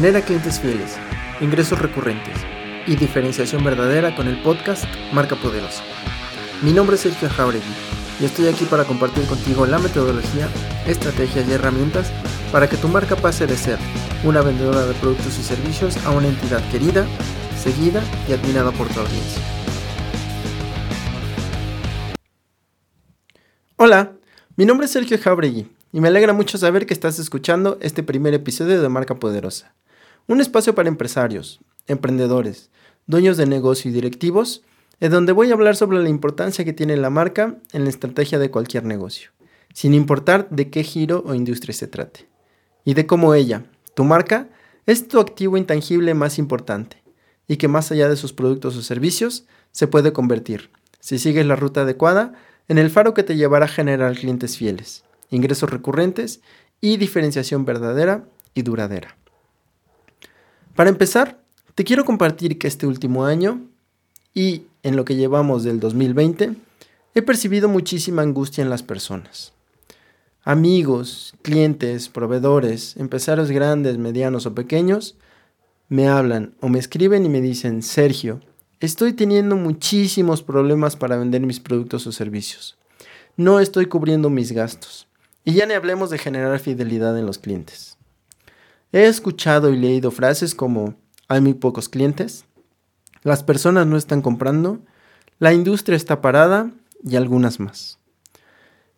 Genera clientes fieles, ingresos recurrentes y diferenciación verdadera con el podcast Marca Poderosa. Mi nombre es Sergio Jauregui y estoy aquí para compartir contigo la metodología, estrategias y herramientas para que tu marca pase de ser una vendedora de productos y servicios a una entidad querida, seguida y admirada por tu audiencia. Hola, mi nombre es Sergio Jauregui y me alegra mucho saber que estás escuchando este primer episodio de Marca Poderosa, un espacio para empresarios, emprendedores, dueños de negocio y directivos, en donde voy a hablar sobre la importancia que tiene la marca en la estrategia de cualquier negocio, sin importar de qué giro o industria se trate, y de cómo ella, tu marca, es tu activo intangible más importante, y que más allá de sus productos o servicios, se puede convertir, si sigues la ruta adecuada, en el faro que te llevará a generar clientes fieles, ingresos recurrentes y diferenciación verdadera y duradera. Para empezar, te quiero compartir que este último año y en lo que llevamos del 2020, he percibido muchísima angustia en las personas. Amigos, clientes, proveedores, empresarios grandes, medianos o pequeños, me hablan o me escriben y me dicen, Sergio, Estoy teniendo muchísimos problemas para vender mis productos o servicios. No estoy cubriendo mis gastos. Y ya ni hablemos de generar fidelidad en los clientes. He escuchado y leído frases como hay muy pocos clientes, las personas no están comprando, la industria está parada y algunas más.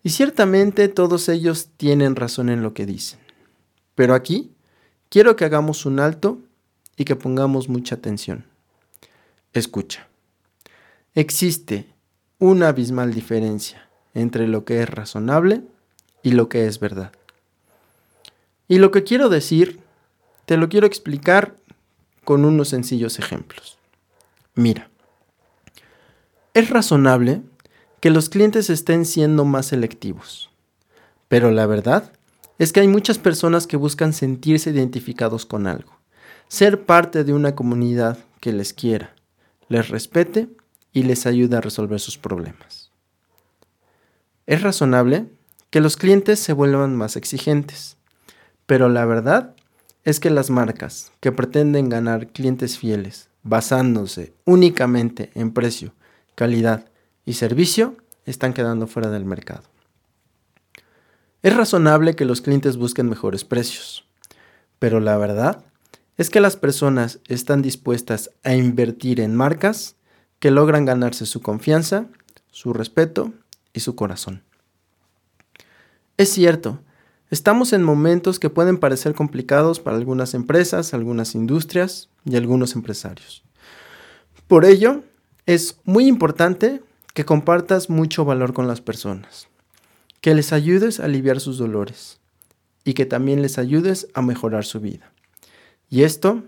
Y ciertamente todos ellos tienen razón en lo que dicen. Pero aquí quiero que hagamos un alto y que pongamos mucha atención. Escucha. Existe una abismal diferencia entre lo que es razonable y lo que es verdad. Y lo que quiero decir, te lo quiero explicar con unos sencillos ejemplos. Mira, es razonable que los clientes estén siendo más selectivos, pero la verdad es que hay muchas personas que buscan sentirse identificados con algo, ser parte de una comunidad que les quiera, les respete y les ayude a resolver sus problemas. Es razonable que los clientes se vuelvan más exigentes, pero la verdad es que las marcas que pretenden ganar clientes fieles basándose únicamente en precio, calidad y servicio están quedando fuera del mercado. Es razonable que los clientes busquen mejores precios, pero la verdad es que las personas están dispuestas a invertir en marcas que logran ganarse su confianza, su respeto y su corazón. Es cierto, estamos en momentos que pueden parecer complicados para algunas empresas, algunas industrias y algunos empresarios. Por ello, es muy importante que compartas mucho valor con las personas, que les ayudes a aliviar sus dolores y que también les ayudes a mejorar su vida. Y esto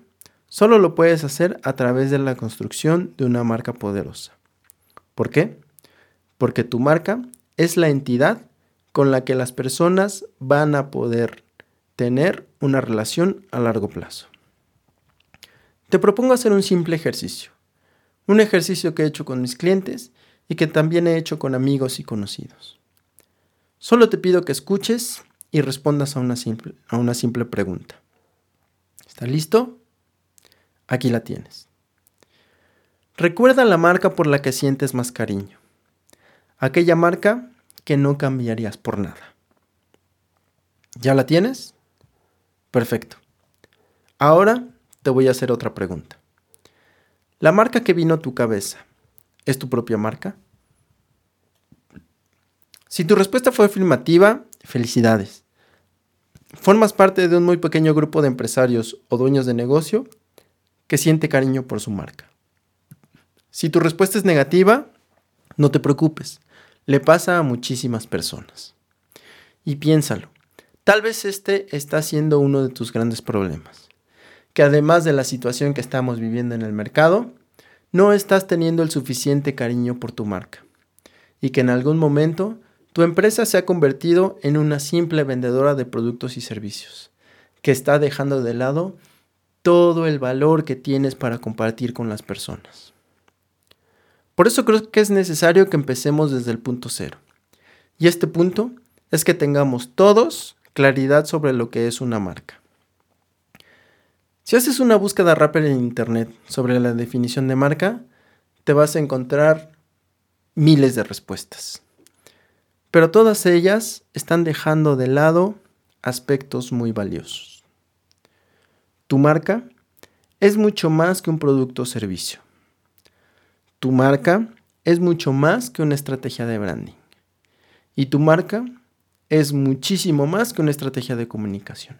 solo lo puedes hacer a través de la construcción de una marca poderosa. ¿Por qué? Porque tu marca es la entidad con la que las personas van a poder tener una relación a largo plazo. Te propongo hacer un simple ejercicio. Un ejercicio que he hecho con mis clientes y que también he hecho con amigos y conocidos. Solo te pido que escuches y respondas a una simple, a una simple pregunta. ¿Está listo? Aquí la tienes. Recuerda la marca por la que sientes más cariño. Aquella marca que no cambiarías por nada. ¿Ya la tienes? Perfecto. Ahora te voy a hacer otra pregunta. ¿La marca que vino a tu cabeza es tu propia marca? Si tu respuesta fue afirmativa, felicidades formas parte de un muy pequeño grupo de empresarios o dueños de negocio que siente cariño por su marca. Si tu respuesta es negativa, no te preocupes, le pasa a muchísimas personas. Y piénsalo, tal vez este está siendo uno de tus grandes problemas, que además de la situación que estamos viviendo en el mercado, no estás teniendo el suficiente cariño por tu marca, y que en algún momento tu empresa se ha convertido en una simple vendedora de productos y servicios, que está dejando de lado todo el valor que tienes para compartir con las personas. Por eso creo que es necesario que empecemos desde el punto cero. Y este punto es que tengamos todos claridad sobre lo que es una marca. Si haces una búsqueda rápida en internet sobre la definición de marca, te vas a encontrar miles de respuestas. Pero todas ellas están dejando de lado aspectos muy valiosos. Tu marca es mucho más que un producto o servicio. Tu marca es mucho más que una estrategia de branding. Y tu marca es muchísimo más que una estrategia de comunicación.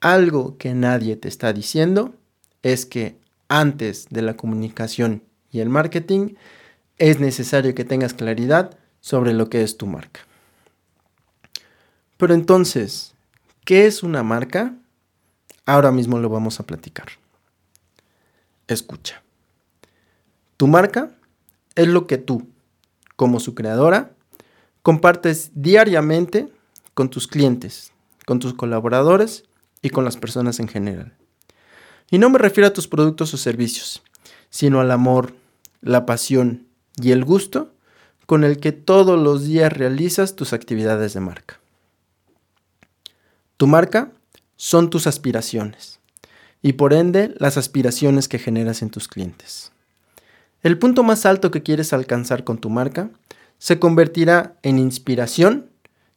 Algo que nadie te está diciendo es que antes de la comunicación y el marketing es necesario que tengas claridad sobre lo que es tu marca. Pero entonces, ¿qué es una marca? Ahora mismo lo vamos a platicar. Escucha. Tu marca es lo que tú, como su creadora, compartes diariamente con tus clientes, con tus colaboradores y con las personas en general. Y no me refiero a tus productos o servicios, sino al amor, la pasión y el gusto con el que todos los días realizas tus actividades de marca. Tu marca son tus aspiraciones y por ende las aspiraciones que generas en tus clientes. El punto más alto que quieres alcanzar con tu marca se convertirá en inspiración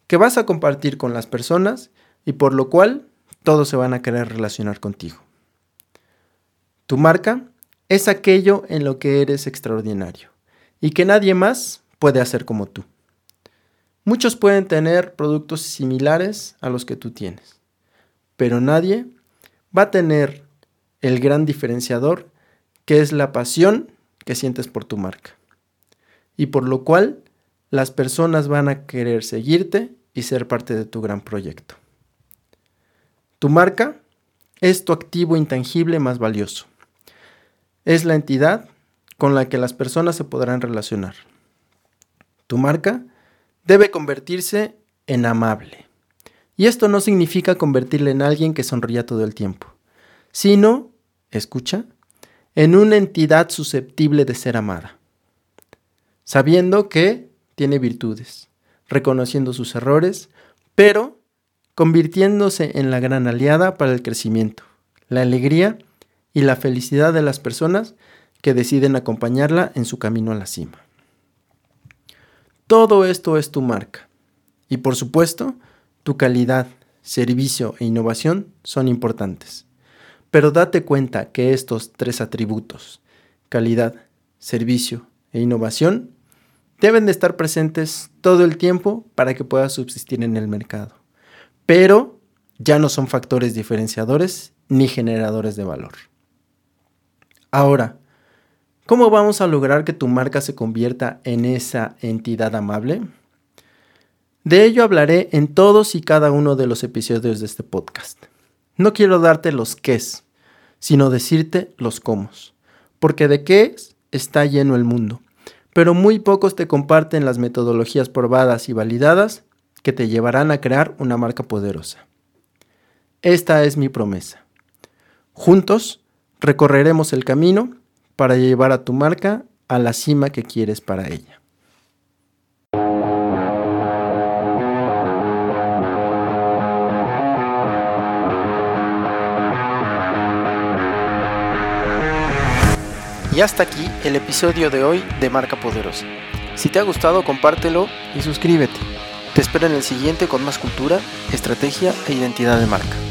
que vas a compartir con las personas y por lo cual todos se van a querer relacionar contigo. Tu marca es aquello en lo que eres extraordinario y que nadie más puede hacer como tú. Muchos pueden tener productos similares a los que tú tienes pero nadie va a tener el gran diferenciador que es la pasión que sientes por tu marca. Y por lo cual las personas van a querer seguirte y ser parte de tu gran proyecto. Tu marca es tu activo intangible más valioso. Es la entidad con la que las personas se podrán relacionar. Tu marca debe convertirse en amable y esto no significa convertirle en alguien que sonría todo el tiempo, sino, escucha, en una entidad susceptible de ser amada, sabiendo que tiene virtudes, reconociendo sus errores, pero convirtiéndose en la gran aliada para el crecimiento, la alegría y la felicidad de las personas que deciden acompañarla en su camino a la cima. Todo esto es tu marca. Y por supuesto, tu calidad, servicio e innovación son importantes. Pero date cuenta que estos tres atributos, calidad, servicio e innovación, deben de estar presentes todo el tiempo para que puedas subsistir en el mercado. Pero ya no son factores diferenciadores ni generadores de valor. Ahora, ¿cómo vamos a lograr que tu marca se convierta en esa entidad amable? De ello hablaré en todos y cada uno de los episodios de este podcast. No quiero darte los qués, sino decirte los cómo, porque de qué está lleno el mundo, pero muy pocos te comparten las metodologías probadas y validadas que te llevarán a crear una marca poderosa. Esta es mi promesa. Juntos recorreremos el camino para llevar a tu marca a la cima que quieres para ella. Y hasta aquí el episodio de hoy de Marca Poderosa. Si te ha gustado, compártelo y suscríbete. Te espero en el siguiente con más cultura, estrategia e identidad de marca.